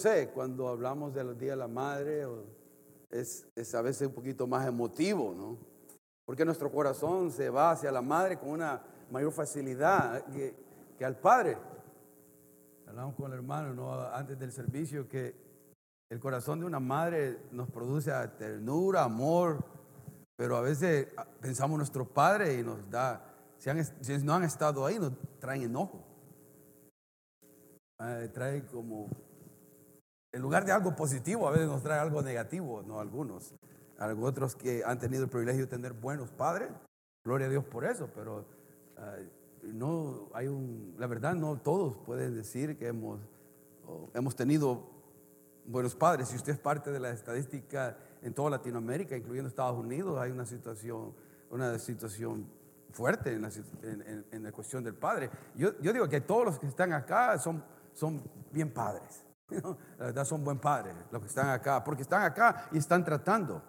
sé, cuando hablamos de los días de la madre, es, es a veces un poquito más emotivo, ¿no? Porque nuestro corazón se va hacia la madre con una mayor facilidad que, que al padre. Hablamos con el hermano ¿no? antes del servicio que el corazón de una madre nos produce ternura, amor, pero a veces ah, pensamos nuestro padre y nos da, si, si no han estado ahí, nos traen enojo. Ah, trae como, en lugar de algo positivo, a veces nos trae algo negativo, no algunos. Otros que han tenido el privilegio de tener buenos padres, gloria a Dios por eso, pero ah, no hay un, la verdad no todos pueden decir que hemos, hemos tenido buenos padres. Si usted es parte de la estadística en toda Latinoamérica, incluyendo Estados Unidos, hay una situación, una situación fuerte en la, cuestión del padre. Yo, yo, digo que todos los que están acá son, son bien padres. La verdad son buen padres los que están acá, porque están acá y están tratando.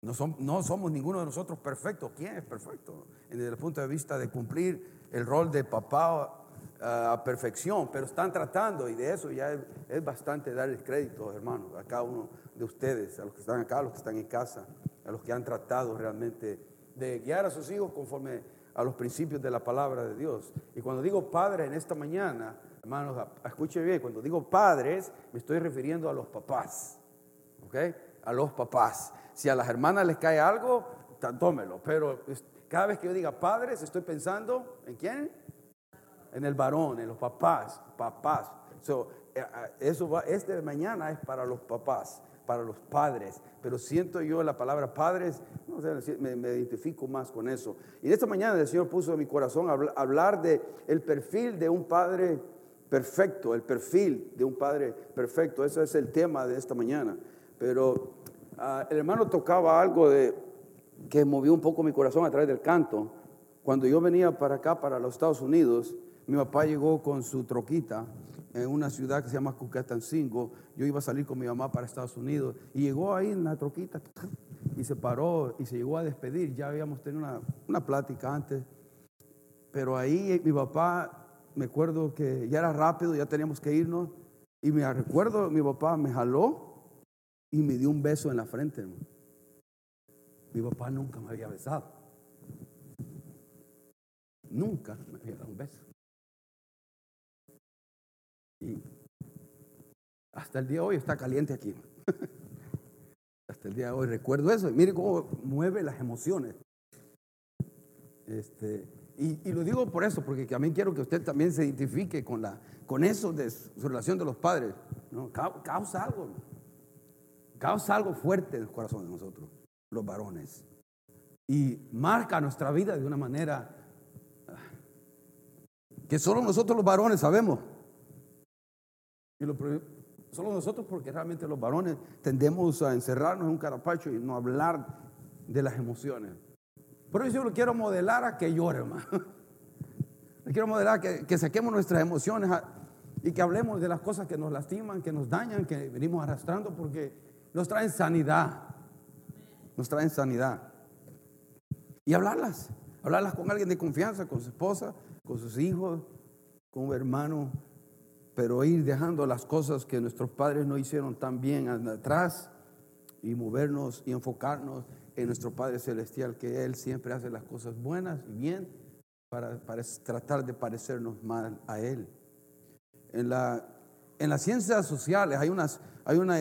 No, son, no somos ninguno de nosotros perfectos. ¿Quién es perfecto? Desde el punto de vista de cumplir el rol de papá ah, a perfección, pero están tratando y de eso ya es, bastante darles crédito, hermanos, a cada uno de ustedes, a los que están acá, a los que están en casa, a los que han tratado realmente de guiar a sus hijos conforme a los principios de la palabra de Dios. Y cuando digo padre en esta mañana, hermanos, escuche bien, cuando digo padres, me estoy refiriendo a los papás, ¿ok? A los papás. Si a las hermanas les cae algo, tómelo. Pero cada vez que yo diga padres, estoy pensando en quién? En el varón, en los papás, papás. Eh, eh, eso va, este mañana es para los papás, para los padres. Pero siento yo la palabra padres, sé, me, identifico más con eso. Y esta mañana el Señor puso en mi corazón hablar de el perfil de un padre perfecto, el perfil de un padre perfecto. Ese es el tema de esta mañana. Pero Ah, el hermano tocaba algo de, que movió un poco mi corazón a través del canto. Cuando yo venía para acá, para los Estados Unidos, mi papá llegó con su troquita en una ciudad que se llama Cucatancingo. Yo iba a salir con mi mamá para Estados Unidos y llegó ahí en la troquita y se paró y se llegó a despedir. Ya habíamos tenido una, una plática antes, pero ahí mi papá, me acuerdo que ya era rápido, ya teníamos que irnos y me recuerdo, mi papá me jaló y me dio un beso en la frente. Mi papá nunca me había besado. Nunca me había dado un beso. Y hasta el día de hoy está caliente aquí. hasta el día de hoy recuerdo eso. Mire cómo mueve las emociones. Este, y, lo digo por eso, porque también quiero que usted también se identifique con, la, con eso de su relación de los padres. ¿no? Causa algo causa algo fuerte en el corazón de nosotros, los varones. Y marca nuestra vida de una manera ah, que solo nosotros los varones sabemos. Y solo nosotros porque realmente los varones tendemos a encerrarnos en un carapacho y no hablar de las emociones. Por eso yo lo quiero modelar a que llore, hermano. Le quiero modelar que, que saquemos nuestras emociones y que hablemos de las cosas que nos lastiman, que nos dañan, que venimos arrastrando, porque nos traen sanidad. Nos traen sanidad. Y hablarlas. Hablarlas con alguien de confianza, con su esposa, con sus hijos, con un hermano. Pero ir dejando las cosas que nuestros padres no hicieron tan bien atrás y movernos y enfocarnos en nuestro Padre Celestial, que Él siempre hace las cosas buenas y bien para, tratar de parecernos mal a Él. En, la, en las ciencias sociales hay, unas, hay una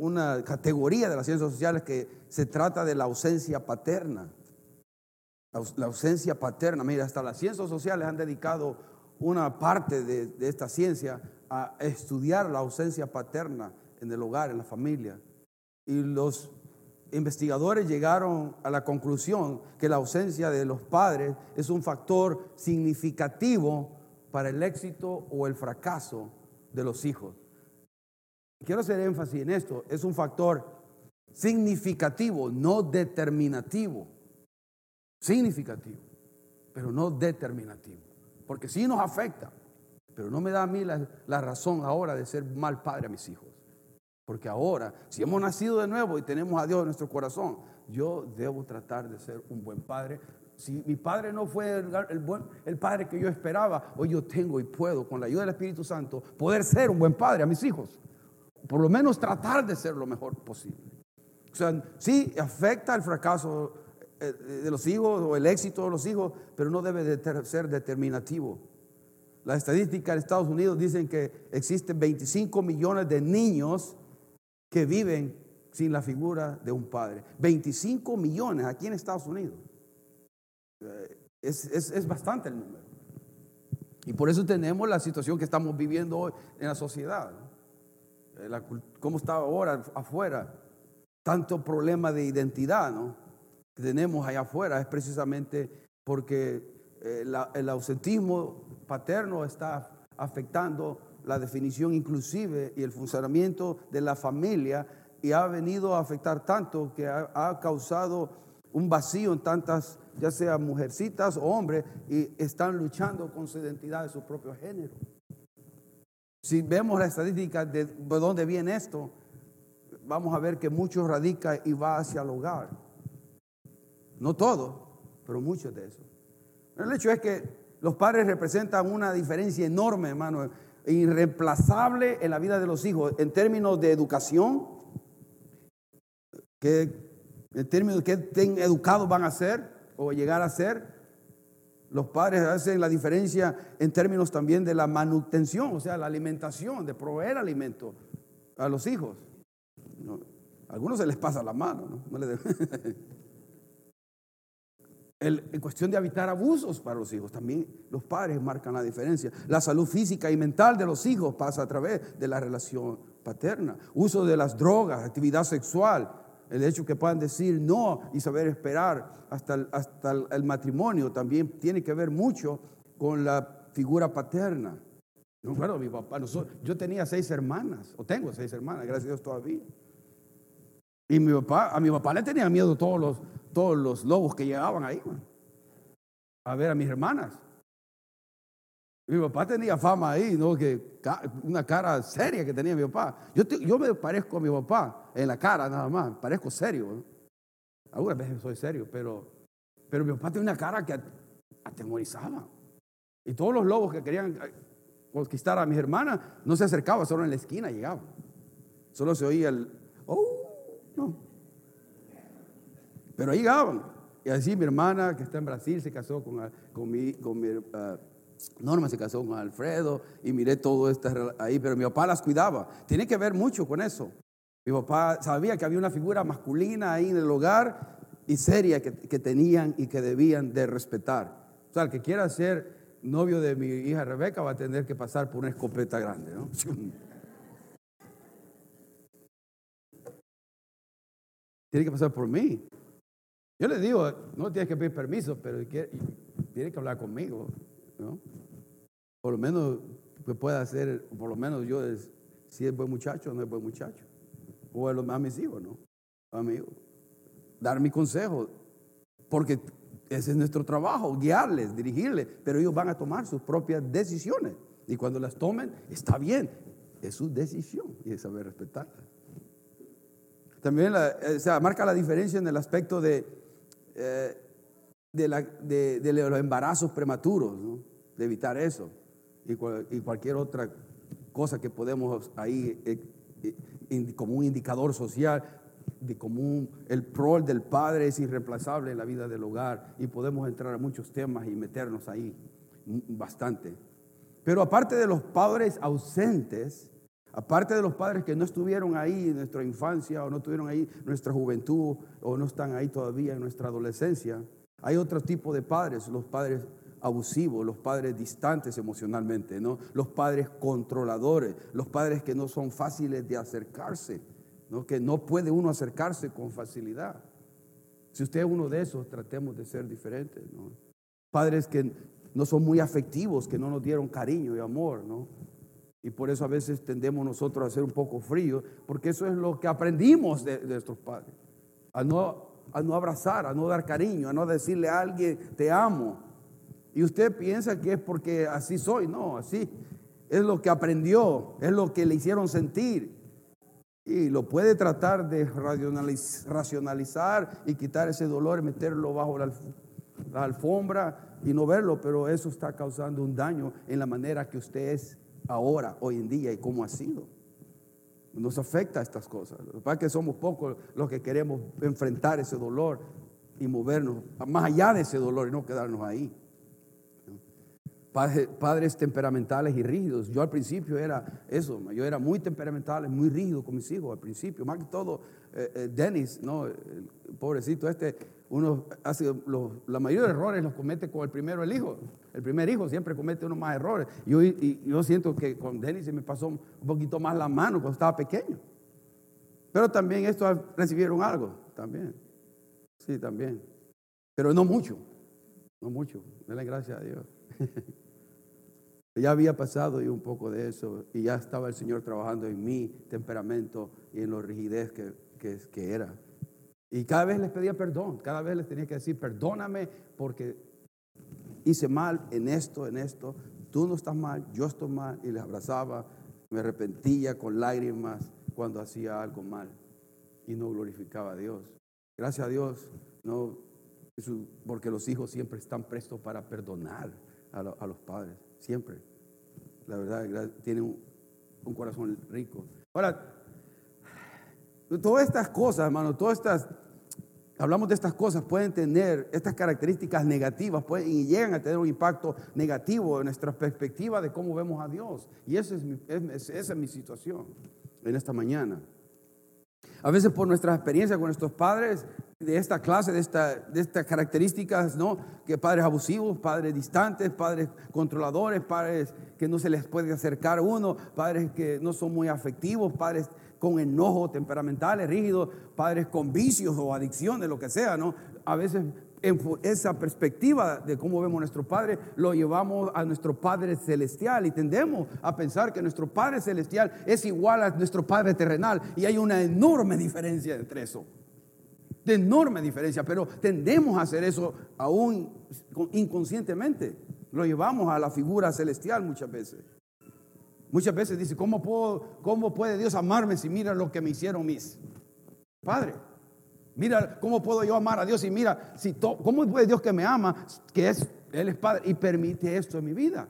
una categoría de las ciencias sociales que se trata de la ausencia paterna. La ausencia paterna, mira, hasta las ciencias sociales han dedicado una parte de, esta ciencia a estudiar la ausencia paterna en el hogar, en la familia. Y los investigadores llegaron a la conclusión que la ausencia de los padres es un factor significativo para el éxito o el fracaso de los hijos. Quiero hacer énfasis en esto, es un factor significativo, no determinativo. Significativo, pero no determinativo. Porque sí nos afecta, pero no me da a mí la, razón ahora de ser mal padre a mis hijos. Porque ahora, si hemos nacido de nuevo y tenemos a Dios en nuestro corazón, yo debo tratar de ser un buen padre. Si mi padre no fue el, buen, el padre que yo esperaba, hoy yo tengo y puedo, con la ayuda del Espíritu Santo, poder ser un buen padre a mis hijos por lo menos tratar de ser lo mejor posible. O sea, sí afecta el fracaso eh, de los hijos o el éxito de los hijos, pero no debe de ser determinativo. Las estadísticas en Estados Unidos dicen que existen 25 millones de niños que viven sin la figura de un padre. 25 millones aquí en Estados Unidos. Eh, es, bastante el número. Y por eso tenemos la situación que estamos viviendo hoy en la sociedad. Eh, ¿Cómo está ahora afuera? Tanto problema de identidad ¿no? que tenemos allá afuera es precisamente porque eh, el ausentismo paterno está afectando la definición inclusive y el funcionamiento de la familia y ha venido a afectar tanto que ha, causado un vacío en tantas, ya sea mujercitas o hombres, y están luchando con su identidad de su propio género. Si vemos la estadística de, dónde viene esto, vamos a ver que mucho radica y va hacia el hogar. No todo, pero mucho de eso. El hecho es que los padres representan una diferencia enorme, hermano, irreemplazable en la vida de los hijos en términos de educación, que en términos de qué educados van a ser o llegar a ser. Los padres hacen la diferencia en términos también de la manutención, o sea, la alimentación, de proveer alimento a los hijos. a algunos se les pasa la mano, ¿no? no le en cuestión de evitar abusos para los hijos, también los padres marcan la diferencia. La salud física y mental de los hijos pasa a través de la relación paterna. Uso de las drogas, actividad sexual, el hecho que puedan decir no y saber esperar hasta el, hasta el matrimonio también tiene que ver mucho con la figura paterna. No, claro, mi papá, yo tenía seis hermanas, o tengo seis hermanas, gracias a Dios todavía. Y mi papá, a mi papá le tenía miedo todos los, todos los lobos que llegaban ahí, a ver a mis hermanas. Mi papá tenía fama ahí, ¿no? Que una cara seria que tenía mi papá. Yo, yo me parezco a mi papá en la cara nada más, parezco serio. Algunas veces soy serio, pero, pero mi papá tenía una cara que atemorizaba. Y todos los lobos que querían eh, conquistar a mis hermanas no se acercaban, solo en la esquina llegaban. Solo se oía el, oh, no. Pero ahí llegaban. Y así mi hermana, que está en Brasil, se casó con, con mi, con mi uh, Norma, se casó con Alfredo, y miré todo esto ahí, pero mi papá las cuidaba. Tiene que ver mucho con eso. Mi papá sabía que había una figura masculina ahí en el hogar y seria que, que tenían y que debían de respetar. O sea, el que quiera ser novio de mi hija Rebeca va a tener que pasar por una escopeta grande, ¿no? Tiene que pasar por mí. Yo le digo, no tienes que pedir permiso, pero tiene que hablar conmigo, ¿no? Por lo menos que pueda hacer, por lo menos yo, si es buen muchacho o no es buen muchacho. O a, mis hijos, ¿no? A mi Dar mi consejo, porque ese es nuestro trabajo, guiarles, dirigirles, pero ellos van a tomar sus propias decisiones. Y cuando las tomen, está bien, es su decisión y es saber respetarla. También eh, marca la diferencia en el aspecto de, eh, de, la, de, los embarazos prematuros, de evitar eso y, cualquier otra cosa que podemos ahí eh, como un indicador social de como el rol del padre es irreemplazable en la vida del hogar y podemos entrar a muchos temas y meternos ahí bastante. Pero aparte de los padres ausentes, Aparte de los padres que no estuvieron ahí en nuestra infancia o no estuvieron ahí en nuestra juventud o no están ahí todavía en nuestra adolescencia, hay otro tipo de padres, los padres abusivos, los padres distantes emocionalmente, ¿no? los padres controladores, los padres que no son fáciles de acercarse, ¿no? que no puede uno acercarse con facilidad. Si usted es uno de esos, tratemos de ser diferentes. ¿no? Padres que no son muy afectivos, que no nos dieron cariño y amor, ¿no? Y por eso a veces tendemos nosotros a ser un poco fríos, porque eso es lo que aprendimos de, nuestros padres. A no, a no abrazar, a no dar cariño, a no decirle a alguien, te amo. Y usted piensa que es porque así soy, no, así. Es lo que aprendió, es lo que le hicieron sentir. Y lo puede tratar de racionalizar y quitar ese dolor y meterlo bajo la alfombra y no verlo, pero eso está causando un daño en la manera que usted es ahora, hoy en día y cómo ha sido. nos afecta estas cosas. Lo que pasa es que somos pocos los que queremos enfrentar ese dolor y movernos más allá de ese dolor y no quedarnos ahí. Padres, temperamentales y rígidos. Yo al principio era eso, yo era muy temperamental, muy rígido con mis hijos al principio. Más que todo, eh, eh, Dennis, ¿no? Pobrecito este, uno hace la mayoría de errores los comete con el primero, el hijo. El primer hijo siempre comete unos más errores. Yo, y, yo siento que con Dennis se me pasó un poquito más la mano cuando estaba pequeño. Pero también estos recibieron algo, también. Sí, también. Pero no mucho, no mucho. Denle gracias a Dios. ya había pasado yo un poco de eso y ya estaba el Señor trabajando en mi temperamento y en la rigidez que, que, era. Y cada vez les pedía perdón, cada vez les tenía que decir, perdóname porque hice mal en esto, en esto, tú no estás mal, yo estoy mal, y les abrazaba, me arrepentía con lágrimas cuando hacía algo mal y no glorificaba a Dios. Gracias a Dios, no, porque los hijos siempre están prestos para perdonar a, los padres, siempre. La verdad, tiene un, corazón rico. Ahora, todas estas cosas, hermano, todas estas, hablamos de estas cosas, pueden tener estas características negativas pueden, y llegan a tener un impacto negativo en nuestra perspectiva de cómo vemos a Dios. Y esa es mi, esa es mi situación en esta mañana. A veces por nuestra experiencia con nuestros padres, de esta clase, de, esta, de estas características, ¿no? Que padres abusivos, padres distantes, padres controladores, padres que no se les puede acercar a uno, padres que no son muy afectivos, padres con enojo temperamentales, rígidos, padres con vicios o adicciones, lo que sea, ¿no? A veces esa perspectiva de cómo vemos a nuestro Padre, lo llevamos a nuestro Padre celestial y tendemos a pensar que nuestro Padre celestial es igual a nuestro Padre terrenal y hay una enorme diferencia entre eso de enorme diferencia, pero tendemos a hacer eso aún inconscientemente. Lo llevamos a la figura celestial muchas veces. Muchas veces dice, ¿cómo, puedo, ¿cómo puede Dios amarme si mira lo que me hicieron mis padres? Mira, ¿cómo puedo yo amar a Dios y mira, si ¿cómo puede Dios que me ama, que es, Él es Padre y permite esto en mi vida?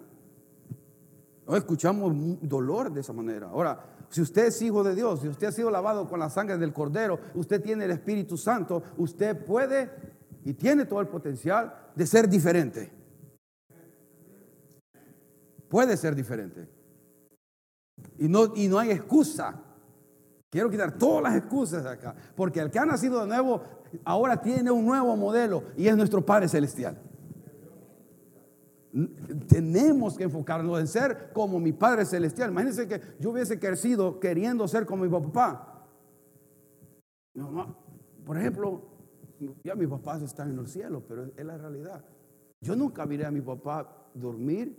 No escuchamos dolor de esa manera. Ahora, si usted es hijo de Dios, si usted ha sido lavado con la sangre del Cordero, usted tiene el Espíritu Santo, usted puede y tiene todo el potencial de ser diferente. Puede ser diferente. Y no, y no hay excusa. Quiero quitar todas las excusas de acá. Porque el que ha nacido de nuevo ahora tiene un nuevo modelo y es nuestro Padre Celestial. Tenemos que enfocarnos en ser como mi Padre Celestial. Imagínense que yo hubiese crecido queriendo ser como mi papá. por ejemplo, ya mis papás están en el cielo, pero es la realidad. Yo nunca miré a mi papá dormir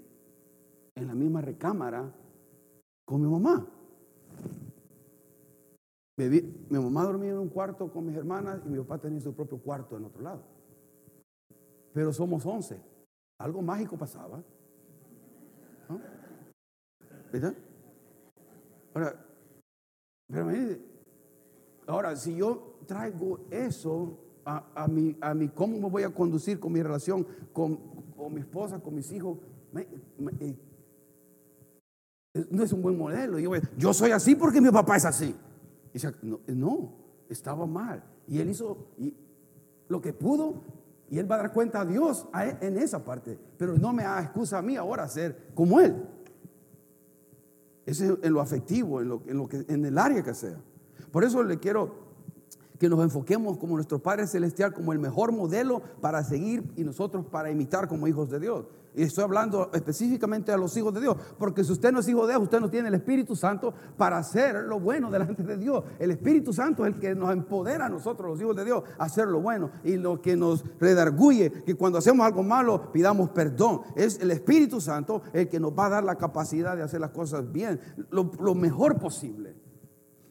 en la misma recámara con mi mamá. Mi mamá dormía en un cuarto con mis hermanas y mi papá tenía su propio cuarto en otro lado. Pero somos once algo mágico pasaba. ¿Verdad? Ahora, pero ahora, si yo traigo eso a, a, mi, a mi, ¿cómo me voy a conducir con mi relación con, con mi esposa, con mis hijos? Eh, no es un buen modelo. Yo, soy así porque mi papá es así. Y no, no, estaba mal. Y él hizo lo que pudo y él va a dar cuenta a Dios e, en esa parte. Pero no me da excusa a mí ahora ser como él. Ese es en lo afectivo, en, lo, en, lo que, en el área que sea. Por eso le quiero que nos enfoquemos como nuestro Padre Celestial, como el mejor modelo para seguir y nosotros para imitar como hijos de Dios. Y estoy hablando específicamente a los hijos de Dios, porque si usted no es hijo de Dios, usted no tiene el Espíritu Santo para hacer lo bueno delante de Dios. El Espíritu Santo es el que nos empodera a nosotros, los hijos de Dios, a hacer lo bueno y lo que nos redarguye, que cuando hacemos algo malo pidamos perdón. Es el Espíritu Santo el que nos va a dar la capacidad de hacer las cosas bien, lo, mejor posible.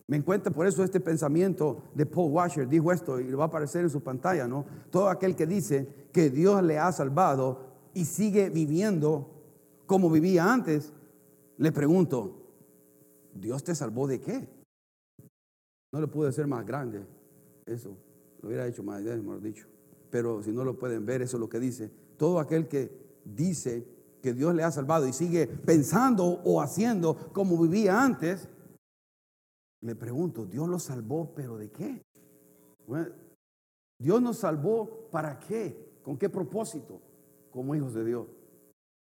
Me encuentra por eso este pensamiento de Paul Washer, dijo esto y lo va a aparecer en su pantalla, ¿no? Todo aquel que dice que Dios le ha salvado y sigue viviendo como vivía antes, le pregunto, ¿Dios te salvó de qué? No le pude ser más grande, eso, lo hubiera hecho más, hemos dicho. Pero si no lo pueden ver, eso es lo que dice. Todo aquel que dice que Dios le ha salvado y sigue pensando o haciendo como vivía antes, Le pregunto, ¿Dios los salvó, pero de qué? Dios nos salvó para qué? ¿Con qué propósito? Como hijos de Dios.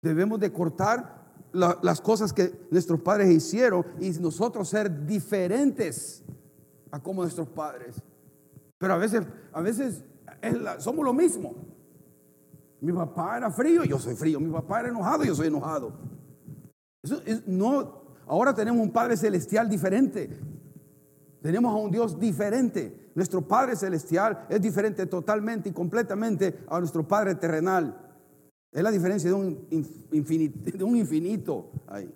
Debemos de cortar las cosas que nuestros padres hicieron y nosotros ser diferentes a como nuestros padres. Pero a veces, a veces somos lo mismo. Mi papá era frío, yo soy frío. Mi papá era enojado, yo soy enojado. No, ahora tenemos un Padre celestial diferente. Tenemos a un Dios diferente. Nuestro Padre celestial es diferente totalmente y completamente a nuestro Padre terrenal. Es la diferencia de un infinito, ahí.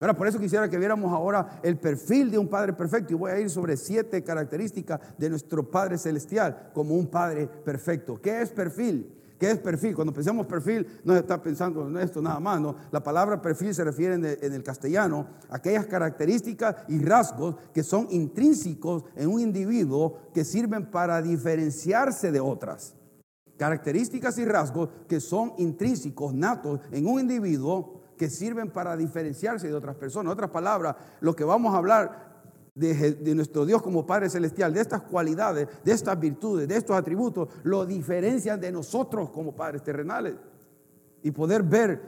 Ahora, por eso quisiera que viéramos ahora el perfil de un Padre perfecto. Y voy a ir sobre siete características de nuestro Padre Celestial como un Padre perfecto. ¿Qué es perfil? ¿Qué es perfil? Cuando pensamos perfil, no está pensando en esto nada más, ¿no? La palabra perfil se refiere en el, castellano a aquellas características y rasgos que son intrínsecos en un individuo que sirven para diferenciarse de otras. Características y rasgos que son intrínsecos, natos en un individuo que sirven para diferenciarse de otras personas. En otras palabras, lo que vamos a hablar de, nuestro Dios como Padre Celestial, de estas cualidades, de estas virtudes, de estos atributos, lo diferencian de nosotros como padres terrenales. Y poder ver,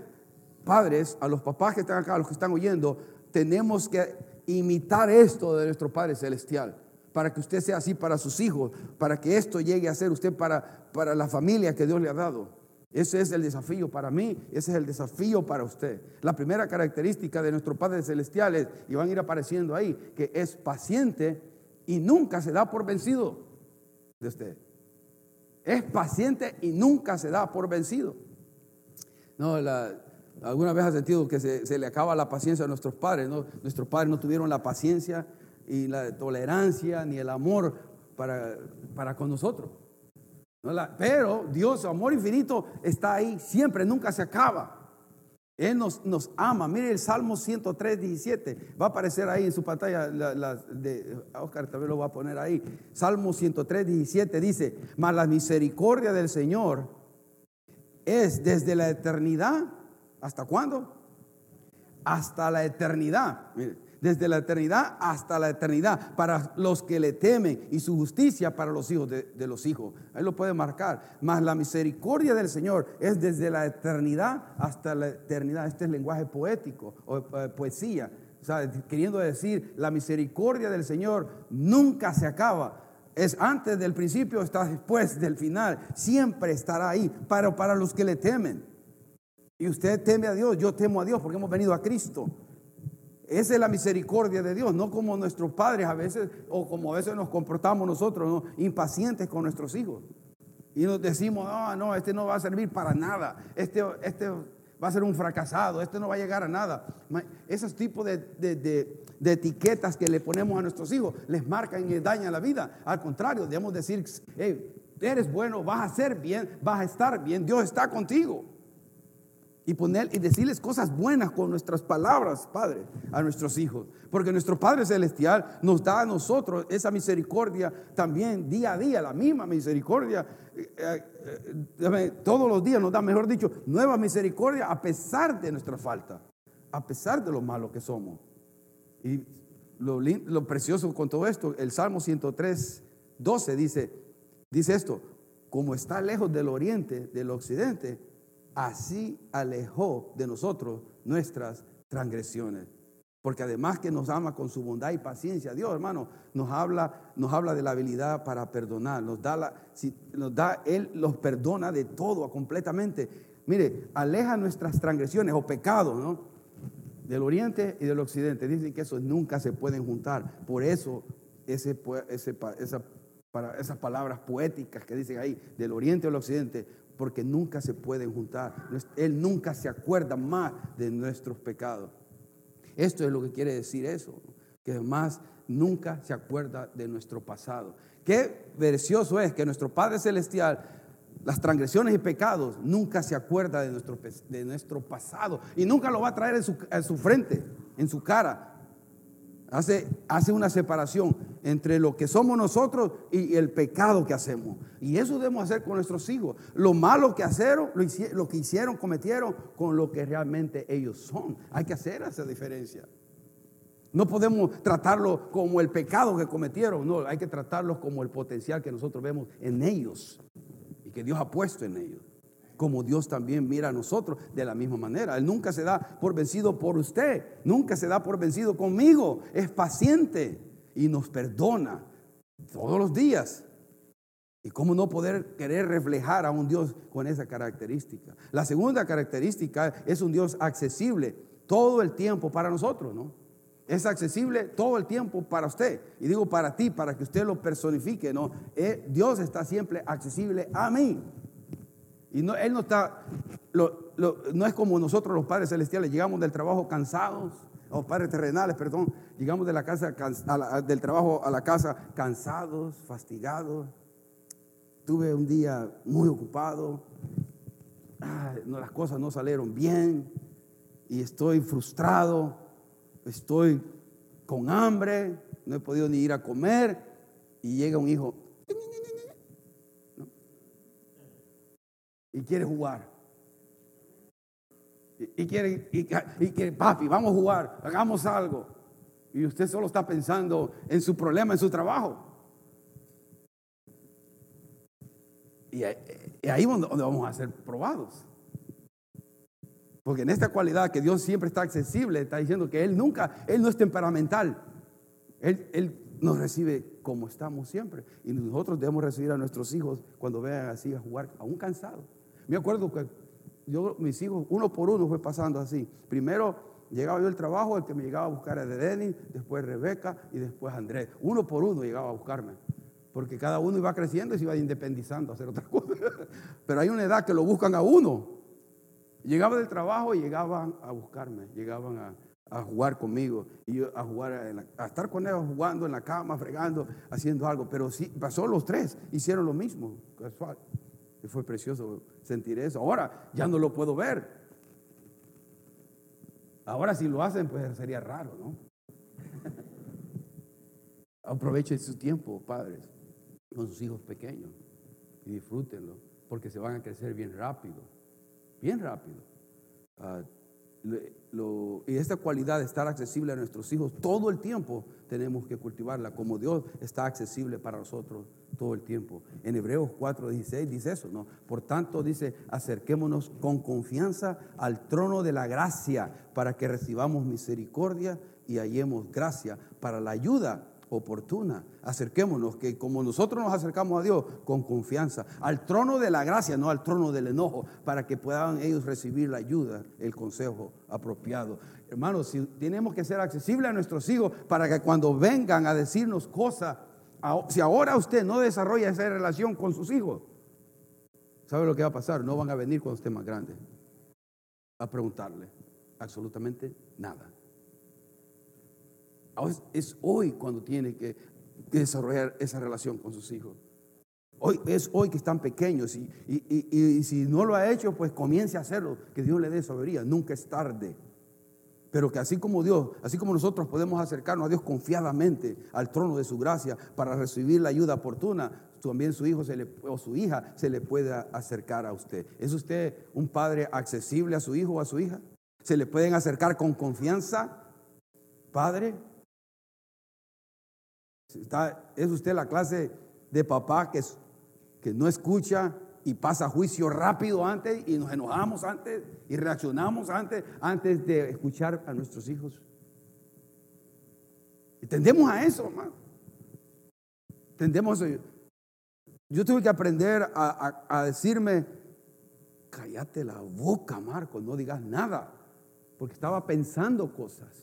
padres, a los papás que están acá, a los que están oyendo, tenemos que imitar esto de nuestro Padre Celestial para que usted sea así para sus hijos, para que esto llegue a ser usted para, para la familia que Dios le ha dado. Ese es el desafío para mí, ese es el desafío para usted. La primera característica de nuestro Padre Celestial es, y van a ir apareciendo ahí, que es paciente y nunca se da por vencido de usted. Es paciente y nunca se da por vencido. No, alguna vez ha sentido que se, le acaba la paciencia a nuestros padres. ¿no? Nuestros padres no tuvieron la paciencia y la tolerancia ni el amor para, para con nosotros. Pero Dios, su amor infinito, está ahí siempre, nunca se acaba. Él nos, nos ama. Mire el Salmo 103, 17. Va a aparecer ahí en su pantalla. de, Oscar también lo va a poner ahí. Salmo 103, 17 dice: Mas la misericordia del Señor es desde la eternidad. ¿Hasta cuándo? Hasta la eternidad. Mire, desde la eternidad hasta la eternidad, para los que le temen y su justicia para los hijos de, los hijos. Ahí lo puede marcar. Mas la misericordia del Señor es desde la eternidad hasta la eternidad. Este es lenguaje poético o eh, poesía. Queriendo decir, la misericordia del Señor nunca se acaba. Es antes del principio, está después del final. Siempre estará ahí, para, para los que le temen. Y usted teme a Dios, yo temo a Dios porque hemos venido a Cristo. Esa es la misericordia de Dios, no como nuestros padres a veces, o como a veces nos comportamos nosotros, impacientes con nuestros hijos. Y nos decimos, no, no, este no va a servir para nada, este, este va a ser un fracasado, este no va a llegar a nada. Esos tipos de, etiquetas que le ponemos a nuestros hijos les marcan y les dañan la vida. Al contrario, debemos decir, eres bueno, vas a ser bien, vas a estar bien, Dios está contigo y poner y decirles cosas buenas con nuestras palabras, Padre, a nuestros hijos. Porque nuestro Padre Celestial nos da a nosotros esa misericordia también día a día, la misma misericordia. Eh, eh, eh, todos los días nos da, mejor dicho, nueva misericordia a pesar de nuestra falta, a pesar de lo malo que somos. Y lo, lo precioso con todo esto, el Salmo 103, 12 dice, dice esto, como está lejos del oriente, del occidente, así alejó de nosotros nuestras transgresiones. Porque además que nos ama con su bondad y paciencia, Dios hermano, nos habla, nos habla de la habilidad para perdonar, nos da, la, si, nos da, Él los perdona de todo, completamente. Mire, aleja nuestras transgresiones o pecados, ¿no? Del oriente y del occidente. Dicen que esos nunca se pueden juntar. Por eso, ese, para esas palabras poéticas que dicen ahí, del oriente al occidente, porque nunca se pueden juntar. Él nunca se acuerda más de nuestros pecados. Esto es lo que quiere decir eso, que además nunca se acuerda de nuestro pasado. Qué precioso es que nuestro Padre Celestial, las transgresiones y pecados, nunca se acuerda de nuestro, de nuestro pasado y nunca lo va a traer en su, en su frente, en su cara. Hace, hace una separación entre lo que somos nosotros y el pecado que hacemos. Y eso debemos hacer con nuestros hijos. Lo malo que hicieron, lo, que hicieron, cometieron con lo que realmente ellos son. Hay que hacer esa diferencia. No podemos tratarlo como el pecado que cometieron, no, hay que tratarlos como el potencial que nosotros vemos en ellos y que Dios ha puesto en ellos. Como Dios también mira a nosotros de la misma manera. Él nunca se da por vencido por usted, nunca se da por vencido conmigo. Es paciente y nos perdona todos los días. ¿Y cómo no poder querer reflejar a un Dios con esa característica? La segunda característica es un Dios accesible todo el tiempo para nosotros, ¿no? Es accesible todo el tiempo para usted. Y digo para ti, para que usted lo personifique, ¿no? Eh, Dios está siempre accesible a mí. Y no, Él no está, no es como nosotros los padres celestiales, llegamos del trabajo cansados, o padres terrenales, perdón, llegamos de la casa, del trabajo a la casa cansados, fastigados. Tuve un día muy ocupado, las cosas no salieron bien y estoy frustrado estoy con hambre, no he podido ni ir a comer y llega un hijo y quiere jugar. Y, quiere, y, quiere, papi, vamos a jugar, hagamos algo. Y usted solo está pensando en su problema, en su trabajo. Y, ahí es donde vamos a ser probados. Porque en esta cualidad que Dios siempre está accesible, está diciendo que Él nunca, Él no es temperamental. Él, nos recibe como estamos siempre. Y nosotros debemos recibir a nuestros hijos cuando vean así a jugar, aún cansados. Me acuerdo que yo, mis hijos, uno por uno fue pasando así. Primero llegaba yo al trabajo, el que me llegaba a buscar era de Denis, después Rebeca y después Andrés. Uno por uno llegaba a buscarme. Porque cada uno iba creciendo y se iba independizando a hacer otra cosa. Pero hay una edad que lo buscan a uno. Llegaba del trabajo y llegaban a buscarme, llegaban a, jugar conmigo y a jugar, a estar con ellos jugando en la cama, fregando, haciendo algo. Pero sí, pasó los tres, hicieron lo mismo, casual. Y fue precioso sentir eso. Ahora ya no lo puedo ver. Ahora si lo hacen, pues sería raro, ¿no? Aprovechen su tiempo, padres, con sus hijos pequeños y disfrútenlo, porque se van a crecer bien rápido bien rápido. Ah, y esta cualidad de estar accesible a nuestros hijos todo el tiempo tenemos que cultivarla, como Dios está accesible para nosotros todo el tiempo. En Hebreos 4:16 dice eso, ¿no? Por tanto dice, acerquémonos con confianza al trono de la gracia para que recibamos misericordia y hallemos gracia para la ayuda oportuna. Acerquémonos, que como nosotros nos acercamos a Dios con confianza, al trono de la gracia, no al trono del enojo, para que puedan ellos recibir la ayuda, el consejo apropiado. Hermanos, si tenemos que ser accesibles a nuestros hijos para que cuando vengan a decirnos cosas, si ahora usted no desarrolla esa relación con sus hijos, ¿sabe lo que va a pasar? No van a venir cuando esté más grande a preguntarle absolutamente nada. Es hoy cuando tiene que desarrollar esa relación con sus hijos. Hoy, es hoy que están pequeños y, si no lo ha hecho, pues comience a hacerlo, que Dios le dé sabiduría, nunca es tarde. Pero que así como Dios, así como nosotros podemos acercarnos a Dios confiadamente al trono de su gracia para recibir la ayuda oportuna, también su hijo se le, o su hija se le puede acercar a usted. ¿Es usted un padre accesible a su hijo o a su hija? ¿Se le pueden acercar con confianza? Padre, es usted la clase de papá que, que no escucha y pasa juicio rápido antes y nos enojamos antes y reaccionamos antes, antes de escuchar a nuestros hijos. Y tendemos a eso, hermano. Tendemos a eso. Yo tuve que aprender a, a decirme, cállate la boca, Marco, no digas nada, porque estaba pensando cosas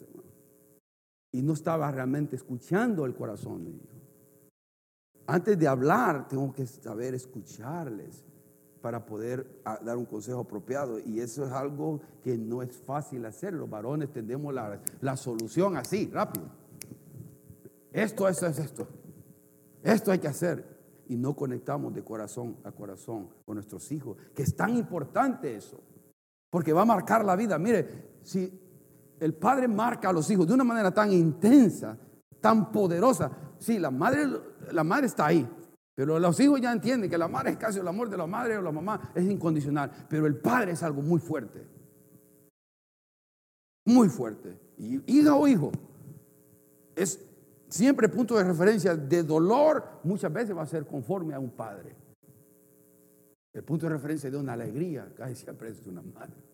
y no estaba realmente escuchando el corazón de Dios. Antes de hablar, tengo que saber escucharles para poder ah, dar un consejo apropiado. Y eso es algo que no es fácil hacer. Los varones tendemos la, la solución así, rápido. Esto, esto es esto. Esto hay que hacer. Y no conectamos de corazón a corazón con nuestros hijos, que es tan importante eso. Porque va a marcar la vida. Mire, si el padre marca a los hijos de una manera tan intensa, tan poderosa. Sí, la madre, la madre está ahí, pero los hijos ya entienden que la madre es casi el amor de la madre o la mamá es incondicional, pero el padre es algo muy fuerte. Muy fuerte. Y, hija o hijo, es siempre punto de referencia de dolor, muchas veces va a ser conforme a un padre. El punto de referencia de una alegría casi siempre es de una madre.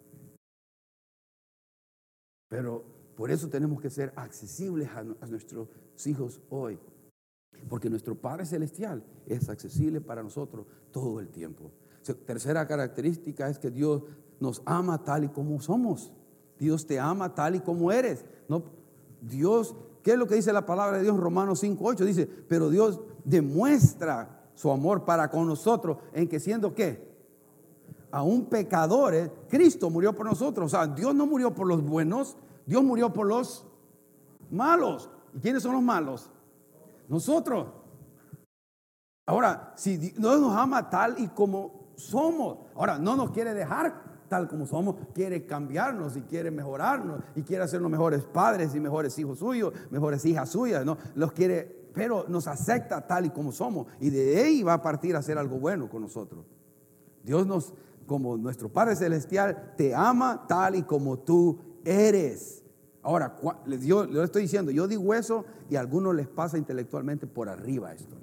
Pero por eso tenemos que ser accesibles a, nuestros hijos hoy. Porque nuestro Padre Celestial es accesible para nosotros todo el tiempo. Tercera característica es que Dios nos ama tal y como somos. Dios te ama tal y como eres. No, Dios, ¿qué es lo que dice la palabra de Dios en Romanos 5.8? Dice, pero Dios demuestra su amor para con nosotros en que siendo qué? Aún pecadores, Cristo murió por nosotros. O sea, Dios no murió por los buenos, Dios murió por los malos. ¿Y quiénes son los malos? Nosotros. Ahora, si Dios nos ama tal y como somos, ahora no nos quiere dejar tal como somos, quiere cambiarnos y quiere mejorarnos y quiere hacernos mejores padres y mejores hijos suyos, mejores hijas suyas, ¿no? Los quiere, pero nos acepta tal y como somos y de ahí va a partir a hacer algo bueno con nosotros. Dios nos, como nuestro Padre Celestial, te ama tal y como tú eres. Ahora, yo le estoy diciendo, yo digo eso y a algunos les pasa intelectualmente por arriba esto.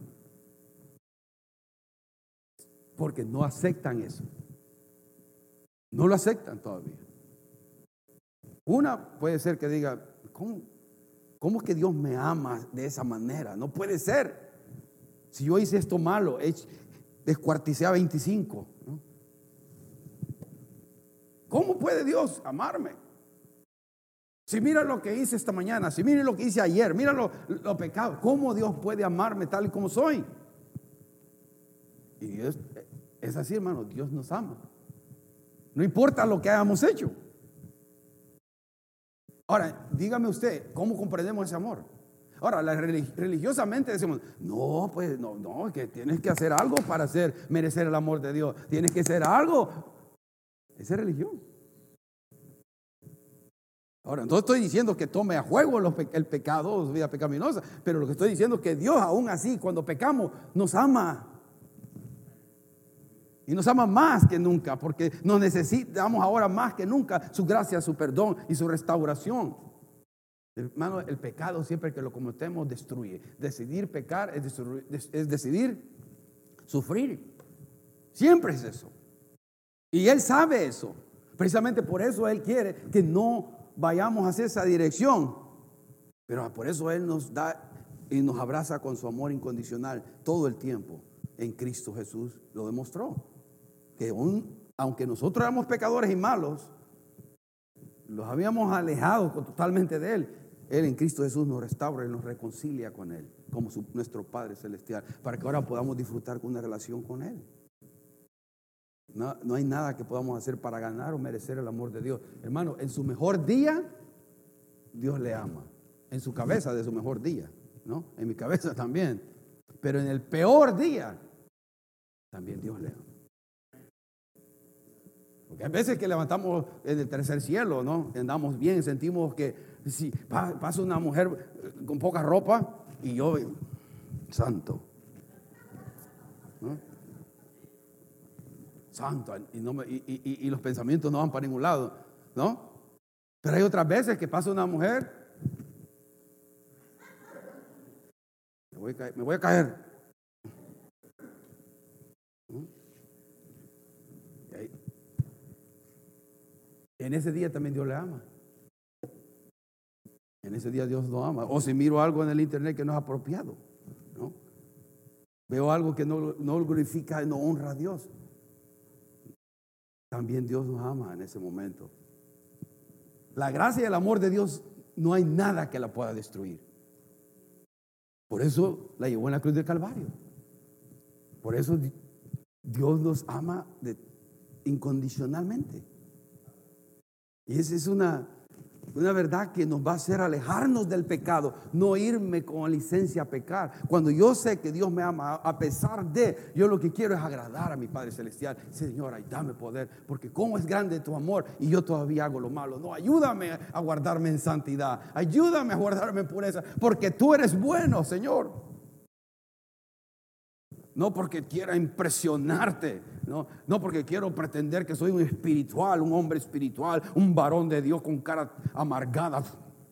Porque no aceptan eso. No lo aceptan todavía. Una puede ser que diga, ¿cómo, cómo que Dios me ama de esa manera? No puede ser. Si yo hice esto malo, descuarticé a 25. ¿Cómo puede Dios amarme? Si mira lo que hice esta mañana, si mira lo que hice ayer, mira lo, lo pecado, ¿cómo Dios puede amarme tal y como soy? Y es, es así, hermano, Dios nos ama. No importa lo que hayamos hecho. Ahora, dígame usted, ¿cómo comprendemos ese amor? Ahora, religiosamente decimos, no, pues no, no, que tienes que hacer algo para hacer, merecer el amor de Dios. Tienes que hacer algo. Esa es religión. Ahora, no estoy diciendo que tome a juego el pecado, vida pecaminosa, pero lo que estoy diciendo es que Dios aún así, cuando pecamos, nos ama. Y nos ama más que nunca, porque nos necesitamos ahora más que nunca su gracia, su perdón y su restauración. Hermano, el pecado siempre que lo cometemos destruye. Decidir pecar es decidir sufrir. Siempre es eso. Y Él sabe eso. Precisamente por eso Él quiere que no vayamos hacia esa dirección. Pero por eso Él nos da y nos abraza con su amor incondicional todo el tiempo. En Cristo Jesús lo demostró. Que aunque nosotros éramos pecadores y malos, los habíamos alejado totalmente de Él. Él en Cristo Jesús nos restaura y nos reconcilia con Él, como nuestro Padre Celestial, para que ahora podamos disfrutar con una relación con Él. No, hay nada que podamos hacer para ganar o merecer el amor de Dios. Hermano, en su mejor día, Dios le ama. En su cabeza de su mejor día, ¿no? En mi cabeza también. Pero en el peor día, también Dios le ama. Porque hay veces que levantamos en el tercer cielo, ¿no? Andamos bien, sentimos que si pasa una mujer con poca ropa y yo, santo. ¿no? Santo, y, los pensamientos no van para ningún lado, ¿no? Pero hay otras veces que pasa una mujer, me voy a caer. ¿Mm? En ese día también Dios le ama. En ese día Dios lo ama. O si miro algo en el internet que no es apropiado, ¿no? Veo algo que no, no glorifica, no honra a Dios. También Dios nos ama en ese momento. La gracia y el amor de Dios no hay nada que la pueda destruir. Por eso la llevó en la cruz del Calvario. Por eso Dios nos ama incondicionalmente. Y esa es una una verdad que nos va a hacer alejarnos del pecado, no irme con licencia a pecar. Cuando yo sé que Dios me ama, a pesar de, yo lo que quiero es agradar a mi Padre Celestial. Señor, ay, dame poder, porque cómo es grande tu amor y yo todavía hago lo malo. No, ayúdame a guardarme en santidad, ayúdame a guardarme en pureza, porque tú eres bueno, Señor. No porque quiera impresionarte, no, no porque quiero pretender que soy un espiritual, un hombre espiritual, un varón de Dios con cara amargada,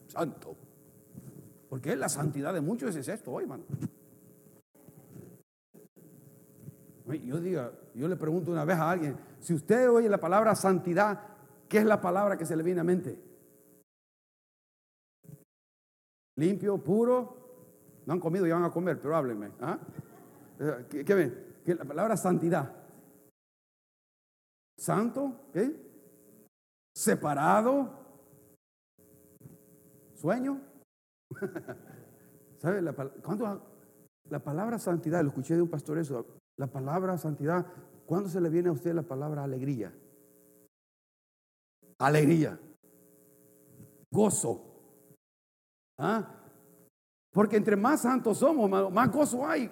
santo. Porque la santidad de muchos es esto hoy, hermano. Yo diga, yo le pregunto una vez a alguien, si usted oye la palabra santidad, ¿qué es la palabra que se le viene a mente? Limpio, puro. No han comido y van a comer, pero háblenme. ¿ah? ¿Qué, ven? ¿Qué, la palabra santidad. Santo, ¿qué? Separado. Sueño. ¿Sabe? La, la palabra santidad, lo escuché de un pastor eso, la palabra santidad, ¿cuándo se le viene a usted la palabra alegría? Alegría. Gozo. ¿Ah? Porque entre más santos somos, más gozo hay.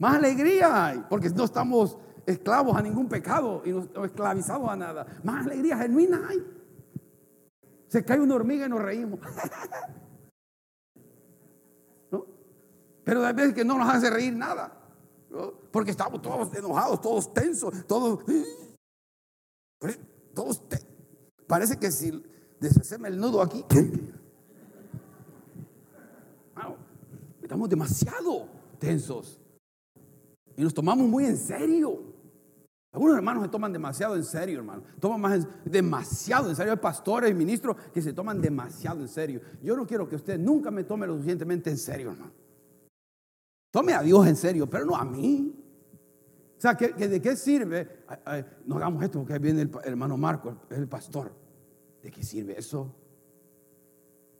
Más alegría hay. Porque no estamos esclavos a ningún pecado y no esclavizados a nada. Más alegría genuina hay. Se cae una hormiga y nos reímos. ¿No? Pero hay veces que no nos hace reír nada. Porque estamos todos enojados, todos tensos, todos. Todos. parece que si deshacemos el nudo aquí. estamos demasiado tensos. Y nos tomamos muy en serio. Algunos hermanos se toman demasiado en serio, hermano. Toman demasiado en serio. Hay pastores y ministros que se toman demasiado en serio. Yo no quiero que usted nunca me tome lo suficientemente en serio, hermano. Tome a Dios en serio, pero no a mí. O sea, ¿de qué sirve? no hagamos esto porque viene el, hermano Marco, el pastor. ¿De qué sirve eso?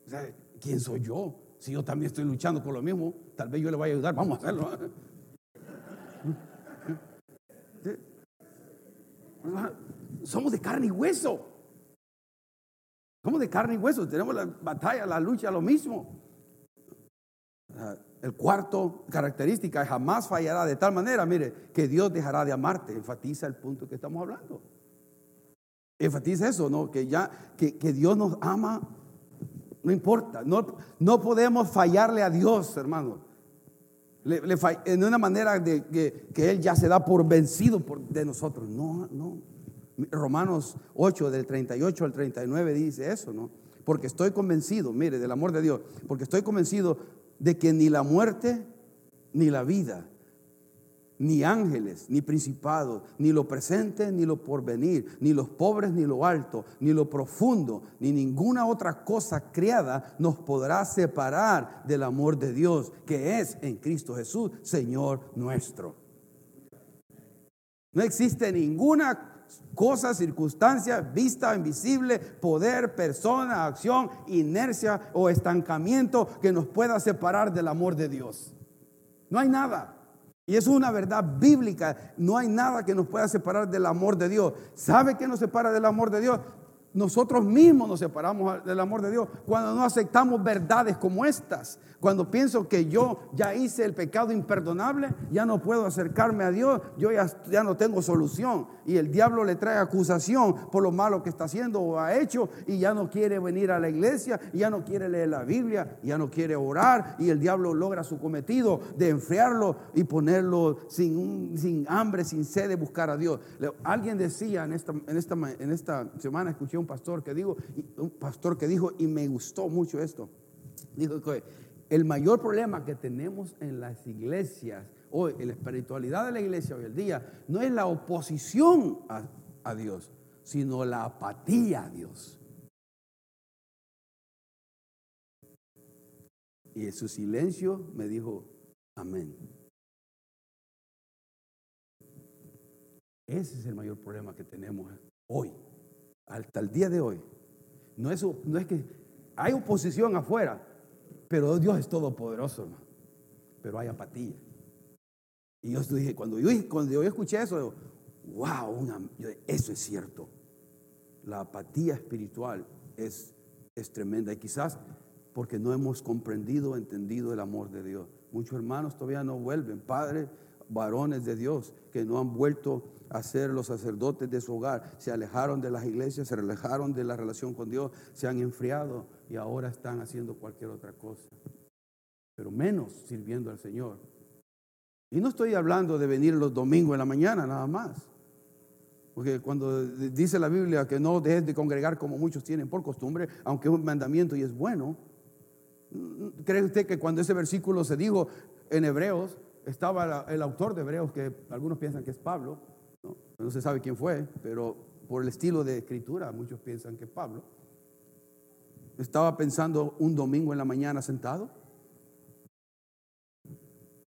O sea, ¿quién soy yo? Si yo también estoy luchando por lo mismo, tal vez yo le vaya a ayudar. Vamos a hacerlo. Somos de carne y hueso. Somos de carne y hueso. Tenemos la batalla, la lucha, lo mismo. El cuarto característica jamás fallará de tal manera, mire, que Dios dejará de amarte. Enfatiza el punto que estamos hablando. Enfatiza eso, ¿no? Que ya, que, Dios nos ama, no importa. No, no podemos fallarle a Dios, hermano. Le, en una manera de que, Él ya se da por vencido por, de nosotros. No, no. Romanos 8, del 38 al 39 dice eso, ¿no? Porque estoy convencido, mire, del amor de Dios, porque estoy convencido de que ni la muerte, ni la vida, ni ángeles, ni principados, ni lo presente, ni lo porvenir, ni los pobres, ni lo alto, ni lo profundo, ni ninguna otra cosa creada nos podrá separar del amor de Dios que es en Cristo Jesús, Señor nuestro. No existe ninguna cosa, circunstancia, vista, invisible, poder, persona, acción, inercia o estancamiento que nos pueda separar del amor de Dios. No hay nada. Y eso es una verdad bíblica. No hay nada que nos pueda separar del amor de Dios. ¿Sabe qué nos separa del amor de Dios? Nosotros mismos nos separamos del amor de Dios cuando no aceptamos verdades como estas. Cuando pienso que yo ya hice el pecado imperdonable, ya no puedo acercarme a Dios, yo ya, ya no tengo solución. Y el diablo le trae acusación por lo malo que está haciendo o ha hecho y ya no quiere venir a la iglesia, ya no quiere leer la Biblia, ya no quiere orar y el diablo logra su cometido de enfriarlo y ponerlo sin, sin hambre, sin sed de buscar a Dios. Alguien decía en esta, en esta, en esta semana, escuché un pastor que dijo, un pastor que dijo y me gustó mucho esto. Dijo que el mayor problema que tenemos en las iglesias hoy, en la espiritualidad de la iglesia hoy el día, no es la oposición a, a Dios, sino la apatía a Dios. Y en su silencio me dijo, amén. Ese es el mayor problema que tenemos hoy, hasta el día de hoy. No es, no es que hay oposición afuera, pero Dios es todopoderoso, pero hay apatía. Y yo dije, cuando yo, cuando yo escuché eso, wow, eso es cierto. La apatía espiritual es, es tremenda y quizás porque no hemos comprendido, entendido el amor de Dios. Muchos hermanos todavía no vuelven, padres, varones de Dios, que no han vuelto a ser los sacerdotes de su hogar, se alejaron de las iglesias, se alejaron de la relación con Dios, se han enfriado y ahora están haciendo cualquier otra cosa, pero menos sirviendo al Señor. Y no estoy hablando de venir los domingos en la mañana nada más. Porque cuando dice la Biblia que no dejes de congregar como muchos tienen por costumbre, aunque es un mandamiento y es bueno, ¿Cree usted que cuando ese versículo se dijo en Hebreos, estaba el autor de Hebreos, que algunos piensan que es Pablo, no, se sabe quién fue, pero por el estilo de escritura muchos piensan que Pablo, estaba pensando un domingo en la mañana sentado?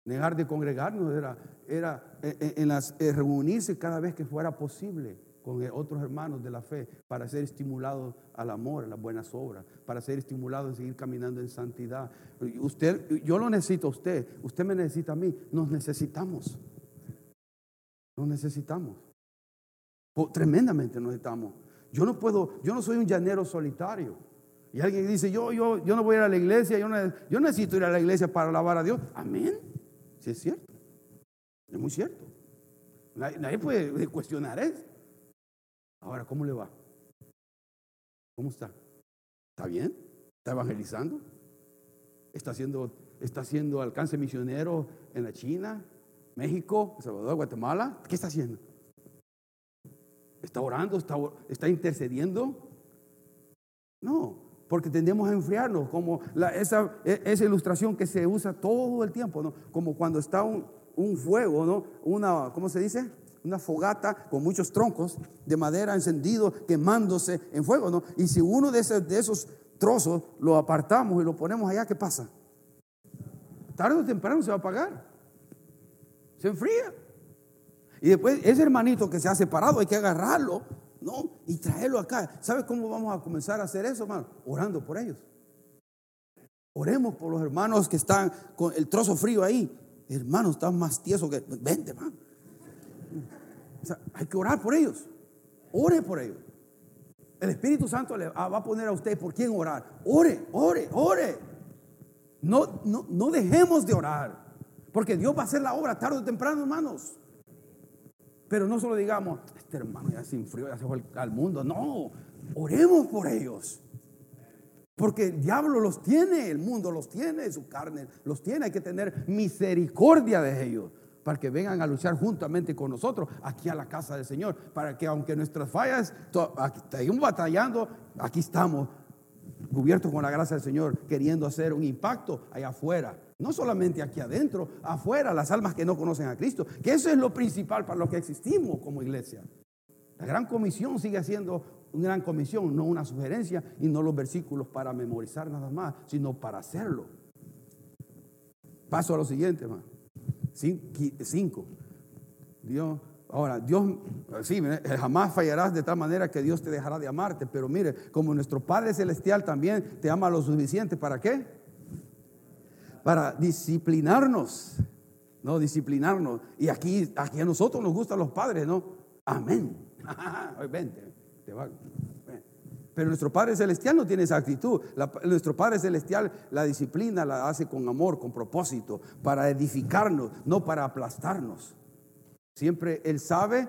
Negar de congregarnos era, era eh, eh, eh, reunirse cada vez que fuera posible con otros hermanos de la fe para ser estimulados al amor, a las buenas obras, para ser estimulados en seguir caminando en santidad. Usted, yo lo necesito a usted, usted me necesita a mí, nos necesitamos. Nos necesitamos. Tremendamente nos necesitamos. Yo no puedo, yo no soy un llanero solitario. Y alguien dice, yo, yo, yo no voy a ir a la iglesia, yo, no, necesito ir a la iglesia para alabar a Dios. Amén. Si es cierto. Es muy cierto. Nadie, puede cuestionar eso. Ahora, ¿cómo le va? ¿Cómo está? ¿Está bien? ¿Está evangelizando? ¿Está haciendo, está haciendo alcance misionero en la China, México, Salvador, Guatemala? ¿Qué está haciendo? ¿Está orando? ¿Está, está intercediendo? No, porque tendemos a enfriarnos, como esa, e, esa, ilustración que se usa todo el tiempo, ¿no? como cuando está un, un, fuego, ¿no? una, ¿cómo se dice? Una fogata con muchos troncos de madera encendido, quemándose en fuego, ¿no? Y si uno de de esos trozos lo apartamos y lo ponemos allá, ¿qué pasa? Tarde o temprano se va a apagar, se enfría. Y después ese hermanito que se ha separado hay que agarrarlo no, y traerlo acá. ¿Sabe cómo vamos a comenzar a hacer eso, hermano? Orando por ellos. Oremos por los hermanos que están con el trozo frío ahí. Hermanos, están más tiesos que. Vente, hermano. hay que orar por ellos. Ore por ellos. El Espíritu Santo le va a poner a usted por quién orar. Ore, ore, ore. No, no, no dejemos de orar. Porque Dios va a hacer la obra tarde o temprano, hermanos. Pero no solo digamos, este hermano ya se enfrió, ya se fue al mundo. No, oremos por ellos. Porque el diablo los tiene, el mundo los tiene, su carne los tiene. Hay que tener misericordia de ellos para que vengan a luchar juntamente con nosotros aquí a la casa del Señor. Para que aunque nuestras fallas estemos batallando, aquí estamos cubiertos con la gracia del Señor, queriendo hacer un impacto allá afuera. No solamente aquí adentro, afuera, las almas que no conocen a Cristo, que eso es lo principal para lo que existimos como iglesia. La gran comisión sigue siendo una gran comisión, no una sugerencia y no los versículos para memorizar nada más, sino para hacerlo. Paso a lo siguiente, hermano. Cinco. Dios, ahora, Dios, sí, jamás fallarás de tal manera que Dios te dejará de amarte, pero mire, como nuestro Padre Celestial también te ama lo suficiente, ¿para qué? Para disciplinarnos, ¿no? Disciplinarnos. Y aquí, aquí a nosotros nos gustan los padres, ¿no? Amén. Vente, te va. Pero nuestro Padre Celestial no tiene esa actitud. nuestro Padre Celestial la disciplina la hace con amor, con propósito, para edificarnos, no para aplastarnos. Siempre Él sabe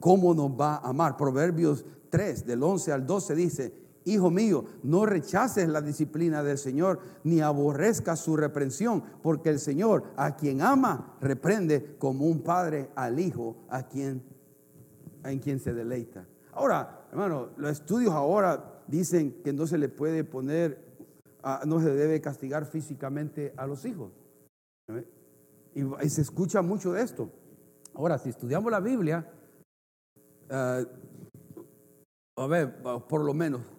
cómo nos va a amar. Proverbios 3, del 11 al 12 dice, Hijo mío, no rechaces la disciplina del Señor, ni aborrezcas su reprensión, porque el Señor a quien ama reprende como un padre al hijo a quien en quien se deleita. Ahora, hermano, los estudios ahora dicen que no se le puede poner, no se debe castigar físicamente a los hijos. Y, se escucha mucho de esto. Ahora, si estudiamos la Biblia, eh, a ver, por lo menos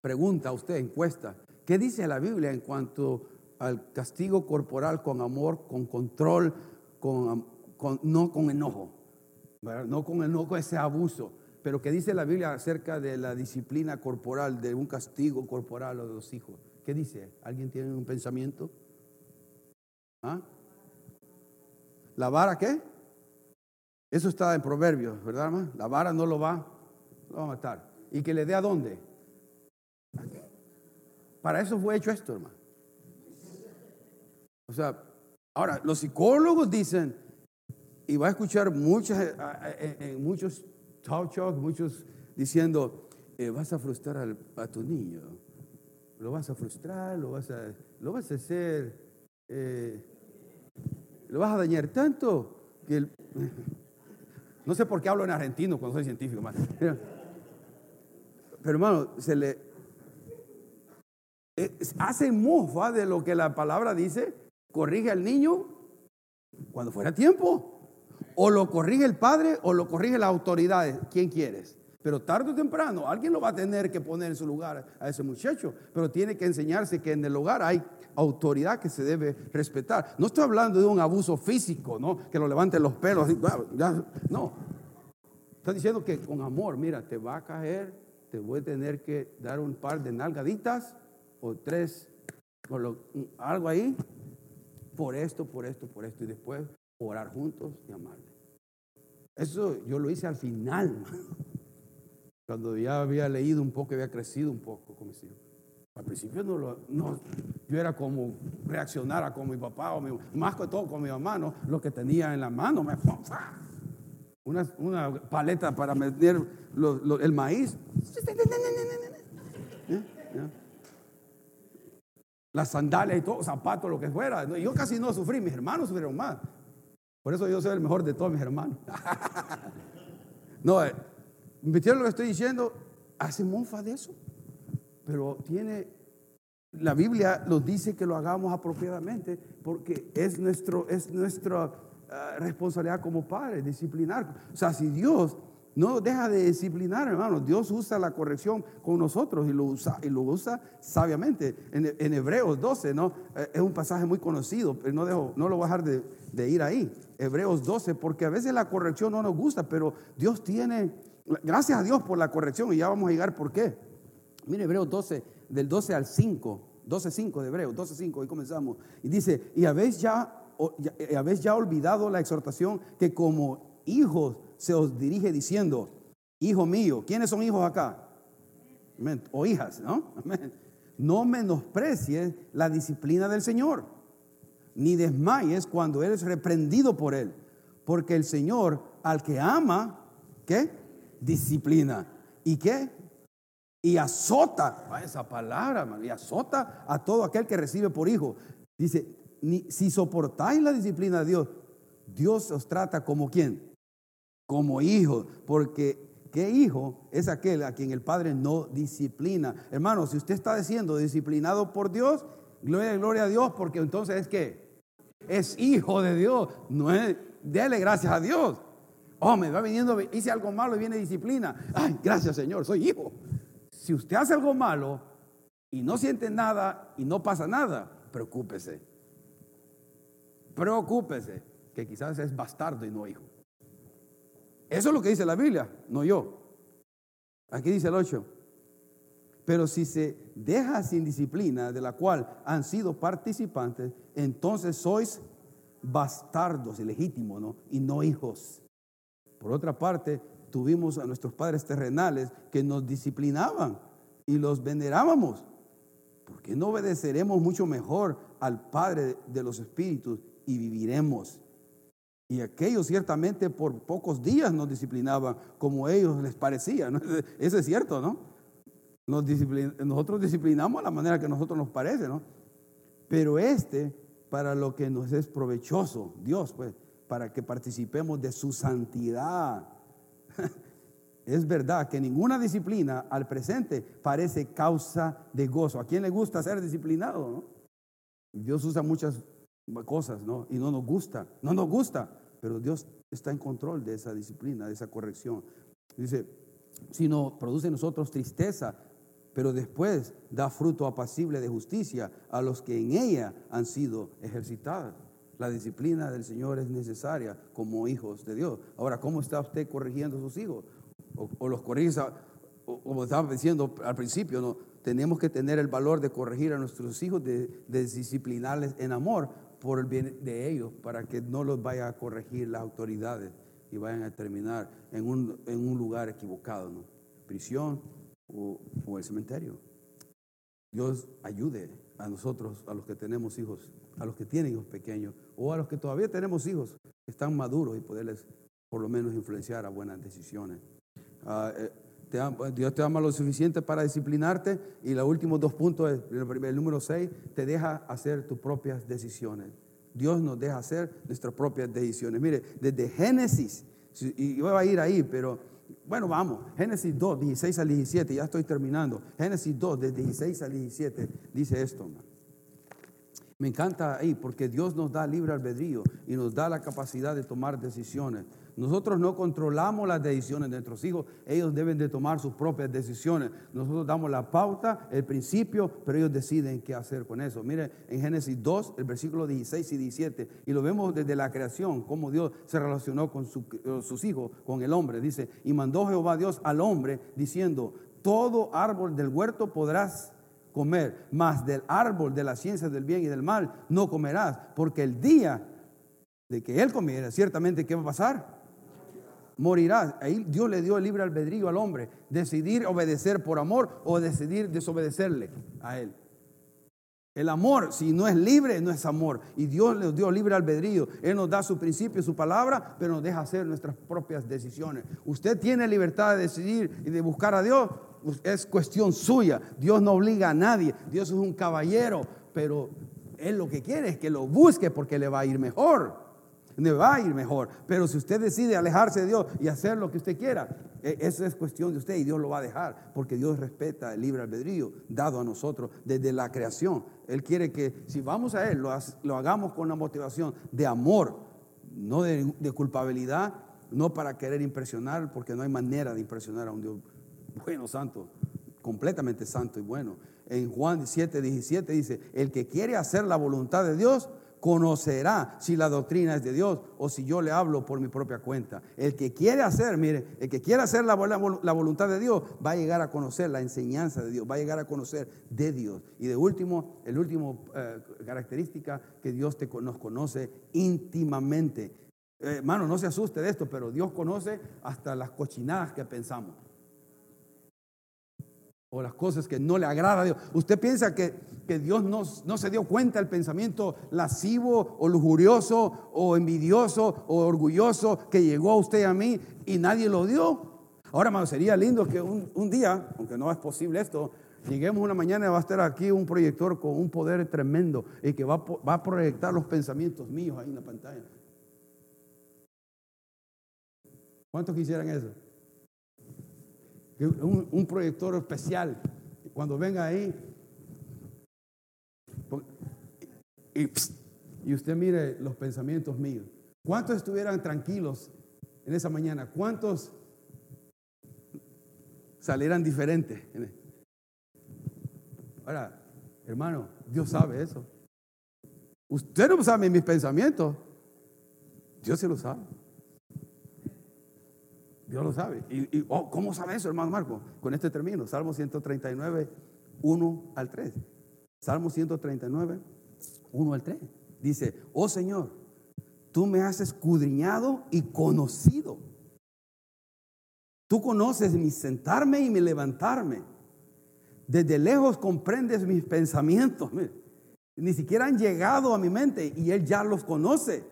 Pregunta a usted, encuesta, ¿qué dice la Biblia en cuanto al castigo corporal con amor, con control, con, no con enojo? No con enojo, ese abuso. Pero ¿qué dice la Biblia acerca de la disciplina corporal, de un castigo corporal a los hijos? ¿Qué dice? ¿Alguien tiene un pensamiento? ¿Ah? ¿La vara qué? Eso está en Proverbios, ¿verdad? La vara no lo va, lo va a matar. ¿Y que le dé a dónde? Para eso fue hecho esto, hermano. O sea, ahora, los psicólogos dicen, y va a escuchar muchas, eh, eh, eh, muchos talk shows, muchos diciendo, vas a frustrar a tu niño, lo vas a frustrar, lo vas a, lo vas a hacer, lo vas a dañar tanto que no sé por qué hablo en argentino cuando soy científico, pero hermano, se le, hace mofa de lo que la palabra dice, corrige al niño cuando fuera tiempo. O lo corrige el padre o lo corrige la autoridad. ¿Quién quieres? Pero tarde o temprano alguien lo va a tener que poner en su lugar a ese muchacho. Pero tiene que enseñarse que en el hogar hay autoridad que se debe respetar. No estoy hablando de un abuso físico, ¿no? Que lo levanten los pelos. no. Está diciendo que con amor, mira, te va a caer, te voy a tener que dar un par de nalgaditas o tres, algo ahí, por esto, por esto, por esto. Y después orar juntos y amarle. Eso yo lo hice al final, cuando ya había leído un poco, había crecido un poco con mis hijos. Al principio no lo, no, yo era como reaccionara con mi papá o mi, más que todo con mi mamá, ¿no? Lo que tenía en la mano, me, una, una paleta para meter el maíz. ¿Eh? Las sandalias y todo, zapatos, lo que fuera. Yo casi no sufrí, mis hermanos sufrieron más. Por eso yo soy el mejor de todos mis hermanos. no, eh, ¿me lo que estoy diciendo? Hace mofa de eso. Pero tiene, la Biblia nos dice que lo hagamos apropiadamente porque es, nuestro, es nuestra ah, responsabilidad como padres, disciplinar. O sea, si Dios no deja de disciplinar, hermano, Dios usa la corrección con nosotros y lo usa, y lo usa sabiamente. En, Hebreos 12, ¿no? Eh, es un pasaje muy conocido, pero no, dejo, no lo voy a dejar de, de ir ahí. Hebreos 12, porque a veces la corrección no nos gusta, pero Dios tiene, gracias a Dios por la corrección, y ya vamos a llegar por qué. Mire, Hebreos 12, del 12 al 5, 12, 5 de Hebreos, 12, 5, ahí comenzamos. Y dice, y habéis ya, habéis ya olvidado la exhortación que como hijos se os dirige diciendo, hijo mío, ¿quiénes son hijos acá? O hijas, ¿no? No menosprecies la disciplina del Señor, ni desmayes cuando eres reprendido por Él, porque el Señor al que ama, ¿qué? Disciplina. ¿Y qué? y azota, esa palabra, y azota a todo aquel que recibe por hijo. Dice, si soportáis la disciplina de Dios, Dios os trata como quién? Como hijo, porque ¿qué hijo es aquel a quien el Padre no disciplina? Hermano, si usted está diciendo disciplinado por Dios, gloria, gloria a Dios, porque entonces es que es hijo de Dios, no es, dele gracias a Dios. Oh, me va viniendo, hice algo malo y viene disciplina. Ay, gracias Señor, soy hijo si usted hace algo malo y no siente nada y no pasa nada, preocúpese. Preocúpese que quizás es bastardo y no hijo. Eso es lo que dice la Biblia, no yo. Aquí dice el 8. Pero si se deja sin disciplina de la cual han sido participantes, entonces sois bastardos, ilegítimos, ¿no? Y no hijos. Por otra parte, tuvimos a nuestros padres terrenales que nos disciplinaban y los venerábamos. ¿Por qué no obedeceremos mucho mejor al Padre de los Espíritus y viviremos? Y aquellos ciertamente por pocos días nos disciplinaban como ellos les parecía. Eso es cierto, ¿no? nosotros disciplinamos a la manera que a nosotros nos parece, ¿no? Pero este, para lo que nos es provechoso, Dios, pues, para que participemos de su santidad es verdad que ninguna disciplina al presente parece causa de gozo. ¿A quién le gusta ser disciplinado? Dios usa muchas cosas, ¿no? Y no nos gusta, no nos gusta, pero Dios está en control de esa disciplina, de esa corrección. Dice, sino produce en nosotros tristeza, pero después da fruto apacible de justicia a los que en ella han sido ejercitados. La disciplina del Señor es necesaria como hijos de Dios. Ahora, ¿cómo está usted corrigiendo a sus hijos? O, los corrige, como estaba diciendo al principio, ¿no? tenemos que tener el valor de corregir a nuestros hijos, de, disciplinarles en amor por el bien de ellos, para que no los vaya a corregir las autoridades y vayan a terminar en un, en un lugar equivocado, ¿no? prisión o, o el cementerio. Dios ayude a nosotros, a los que tenemos hijos, a los que tienen hijos pequeños, o a los que todavía tenemos hijos que están maduros y poderles por lo menos influenciar a buenas decisiones. Eh, Dios te ama lo suficiente para disciplinarte y los últimos dos puntos, el, el número seis, te deja hacer tus propias decisiones. Dios nos deja hacer nuestras propias decisiones. Mire, desde Génesis, y voy a ir ahí, pero Bueno, vamos. Génesis 2, 16 al 17, ya estoy terminando. Génesis 2, de 16 al 17, dice esto. Me encanta ahí porque Dios nos da libre albedrío y nos da la capacidad de tomar decisiones. Nosotros no controlamos las decisiones de nuestros hijos, ellos deben de tomar sus propias decisiones. Nosotros damos la pauta, el principio, pero ellos deciden qué hacer con eso. Mire, en Génesis 2, el versículo 16 y 17, y lo vemos desde la creación, cómo Dios se relacionó con sus hijos, con el hombre. Dice, y mandó Jehová Dios al hombre diciendo, todo árbol del huerto podrás comer, mas del árbol de la ciencia del bien y del mal no comerás, porque el día de que él comiera, ciertamente, ¿qué va a pasar? Morirás. Ahí Dios le dio el libre albedrío al hombre, decidir obedecer por amor o decidir desobedecerle a él. El amor, si no es libre, no es amor. Y Dios le dio libre albedrío. Él nos da su principio, su palabra, pero nos deja hacer nuestras propias decisiones. Usted tiene libertad de decidir y de buscar a Dios. Es cuestión suya. Dios no obliga a nadie. Dios es un caballero, pero Él lo que quiere es que lo busque porque le va a ir mejor le va a ir mejor. Pero si usted decide alejarse de Dios y hacer lo que usted quiera, e, eso es cuestión de usted y Dios lo va a dejar, porque Dios respeta el libre albedrío dado a nosotros desde la creación. Él quiere que si vamos a Él, lo, hagamos con una motivación de amor, no de, de culpabilidad, no para querer impresionar, porque no hay manera de impresionar a un Dios bueno, santo, completamente santo y bueno. En Juan 7, 17 dice, el que quiere hacer la voluntad de Dios, conocerá si la doctrina es de Dios o si yo le hablo por mi propia cuenta. El que quiere hacer, mire, el que quiere hacer la, la, voluntad de Dios va a llegar a conocer la enseñanza de Dios, va a llegar a conocer de Dios. Y de último, el último eh, característica que Dios te, nos conoce íntimamente. Eh, hermano, no se asuste de esto, pero Dios conoce hasta las cochinadas que pensamos o las cosas que no le agrada a Dios. ¿Usted piensa que, que Dios no, no, se dio cuenta del pensamiento lascivo o lujurioso o envidioso o orgulloso que llegó a usted y a mí y nadie lo dio? Ahora, hermano, sería lindo que un, un día, aunque no es posible esto, lleguemos una mañana y va a estar aquí un proyector con un poder tremendo y que va, va a proyectar los pensamientos míos ahí en la pantalla. ¿Cuántos quisieran eso? Un, proyector especial. Cuando venga ahí, y, usted mire los pensamientos míos. ¿Cuántos estuvieran tranquilos en esa mañana? ¿Cuántos salieran diferentes? Ahora, hermano, Dios sabe eso. Usted no sabe mis pensamientos. Dios se lo sabe. Dios lo sabe. ¿Y, oh, cómo sabe eso, hermano Marco? Con este término, Salmo 139, 1 al 3. Salmo 139, 1 al 3. Dice, oh Señor, tú me has escudriñado y conocido. Tú conoces mi sentarme y mi levantarme. Desde lejos comprendes mis pensamientos. Ni siquiera han llegado a mi mente y Él ya los conoce.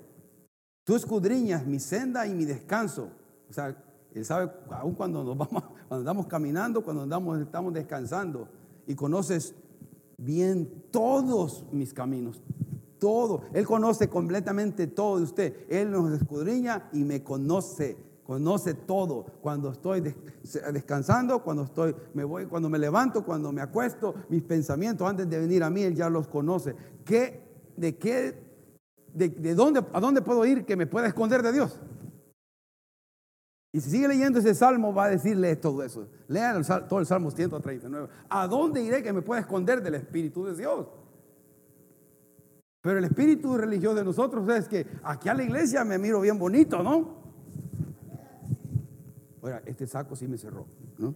Tú escudriñas mi senda y mi descanso. O sea, él sabe, aún cuando nos vamos, cuando andamos caminando, cuando andamos, estamos descansando, y conoces bien todos mis caminos, todo. Él conoce completamente todo de usted. Él nos escudriña y me conoce, conoce todo. Cuando estoy descansando, cuando estoy, me voy, cuando me levanto, cuando me acuesto, mis pensamientos antes de venir a mí, él ya los conoce. ¿Qué, de qué, de, de dónde, a dónde puedo ir que me pueda esconder de Dios? Y si sigue leyendo ese salmo, va a decirle todo eso. Lean todo el salmo 139. ¿A dónde iré que me pueda esconder del Espíritu de Dios? Pero el espíritu religioso de nosotros es que aquí a la iglesia me miro bien bonito, ¿no? Oiga, este saco sí me cerró, ¿no?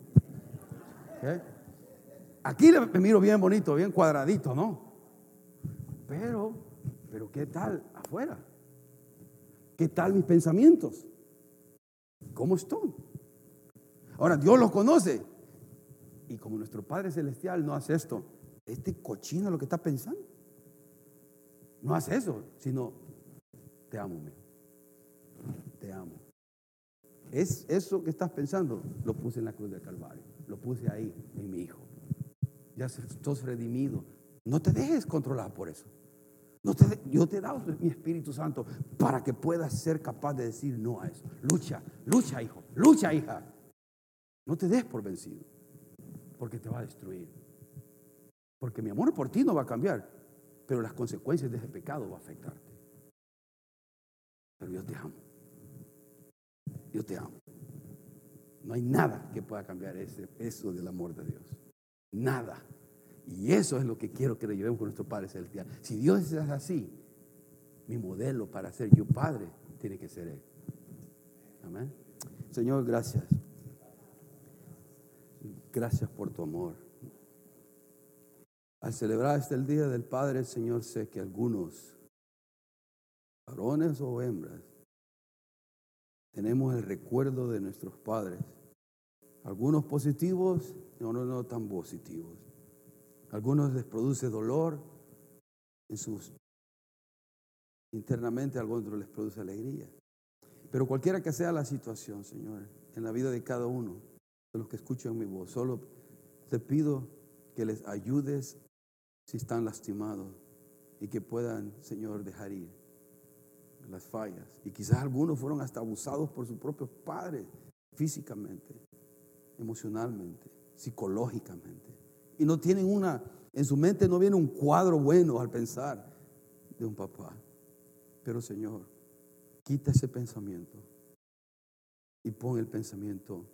Aquí me miro bien bonito, bien cuadradito, ¿no? Pero, pero ¿qué tal afuera? ¿Qué tal mis pensamientos? ¿Cómo estoy? Ahora, Dios los conoce. Y como nuestro Padre Celestial no hace esto, este cochino lo que está pensando. No hace eso, sino, te amo, te amo. Es eso que estás pensando, lo puse en la cruz del Calvario, lo puse ahí en mi hijo. Ya estás redimido. No te dejes controlar por eso. No te, yo te he dado mi Espíritu Santo para que puedas ser capaz de decir no a eso. Lucha, lucha, hijo, lucha, hija. No te des por vencido, porque te va a destruir. Porque mi amor por ti no va a cambiar, pero las consecuencias de ese pecado va a afectarte. Pero yo te amo. Yo te amo. No hay nada que pueda cambiar ese, eso del amor de Dios. Nada. Y eso es lo que quiero que le llevemos con nuestro Padre Celestial. Si Dios es así, mi modelo para ser yo Padre tiene que ser Él. Amén. Señor, gracias. Gracias por tu amor. Al celebrar este el Día del Padre, Señor, sé que algunos, varones o hembras, tenemos el recuerdo de nuestros padres. Algunos positivos otros no tan positivos. Algunos les produce dolor en sus internamente, a algunos les produce alegría. Pero cualquiera que sea la situación, Señor, en la vida de cada uno de los que escuchan mi voz, solo te pido que les ayudes si están lastimados y que puedan, Señor, dejar ir las fallas. Y quizás algunos fueron hasta abusados por sus propios padres, físicamente, emocionalmente, psicológicamente. Y no tienen una, en su mente no viene un cuadro bueno al pensar de un papá. Pero Señor, quita ese pensamiento y pon el pensamiento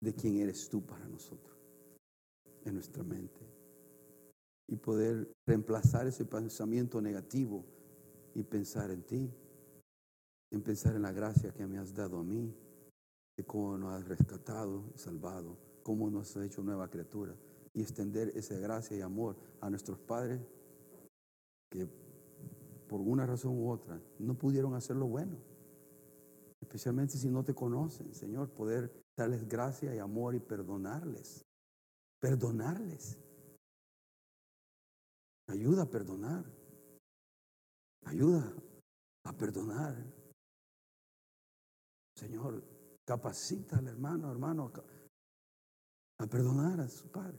de quién eres tú para nosotros en nuestra mente. Y poder reemplazar ese pensamiento negativo y pensar en ti, en pensar en la gracia que me has dado a mí, de cómo nos has rescatado y salvado, cómo nos has hecho nueva criatura y extender esa gracia y amor a nuestros padres que por una razón u otra no pudieron hacer lo bueno. Especialmente si no te conocen, Señor, poder darles gracia y amor y perdonarles. Perdonarles. Ayuda a perdonar. Ayuda a perdonar. Señor, capacita al hermano, hermano, a perdonar a su padre.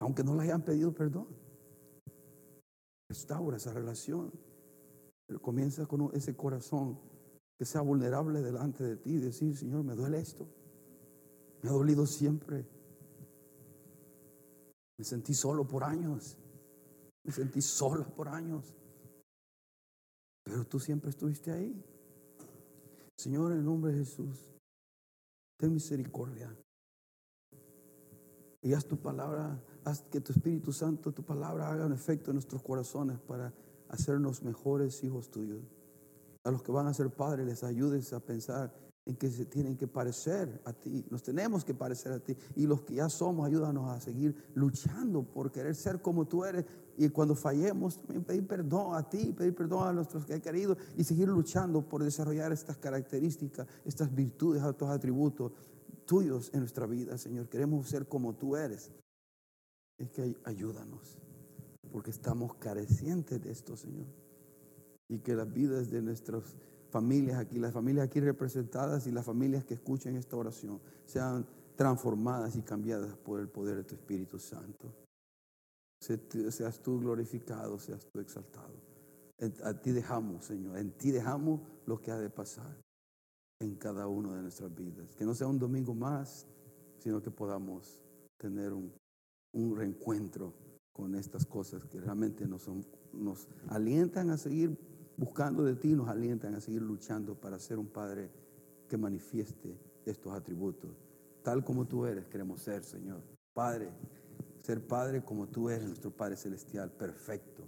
Aunque no le hayan pedido perdón. Restaura esa relación. Pero comienza con ese corazón que sea vulnerable delante de ti y decir, Señor, me duele esto. Me ha dolido siempre. Me sentí solo por años. Me sentí sola por años. Pero tú siempre estuviste ahí. Señor, en el nombre de Jesús, ten misericordia. Y haz tu palabra, haz que tu Espíritu Santo, tu palabra haga un efecto en nuestros corazones para hacernos mejores hijos tuyos. A los que van a ser padres les ayudes a pensar en que se tienen que parecer a ti, nos tenemos que parecer a ti. Y los que ya somos, ayúdanos a seguir luchando por querer ser como tú eres. Y cuando fallemos, también pedir perdón a ti, pedir perdón a nuestros que he querido y seguir luchando por desarrollar estas características, estas virtudes, estos atributos tuyos en nuestra vida, Señor. Queremos ser como tú eres. Es que ayúdanos, porque estamos carecientes de esto, Señor. Y que las vidas de nuestros familias aquí, las familias aquí representadas y las familias que escuchen esta oración sean transformadas y cambiadas por el poder de tu Espíritu Santo. Seas tú glorificado, seas tú exaltado. A ti dejamos, Señor, en ti dejamos lo que ha de pasar en cada una de nuestras vidas. Que no sea un domingo más, sino que podamos tener un, un reencuentro con estas cosas que realmente nos, nos alientan a seguir buscando de ti nos alientan a seguir luchando para ser un Padre que manifieste estos atributos. Tal como tú eres, queremos ser, Señor. Padre, ser Padre como tú eres, nuestro Padre Celestial, perfecto,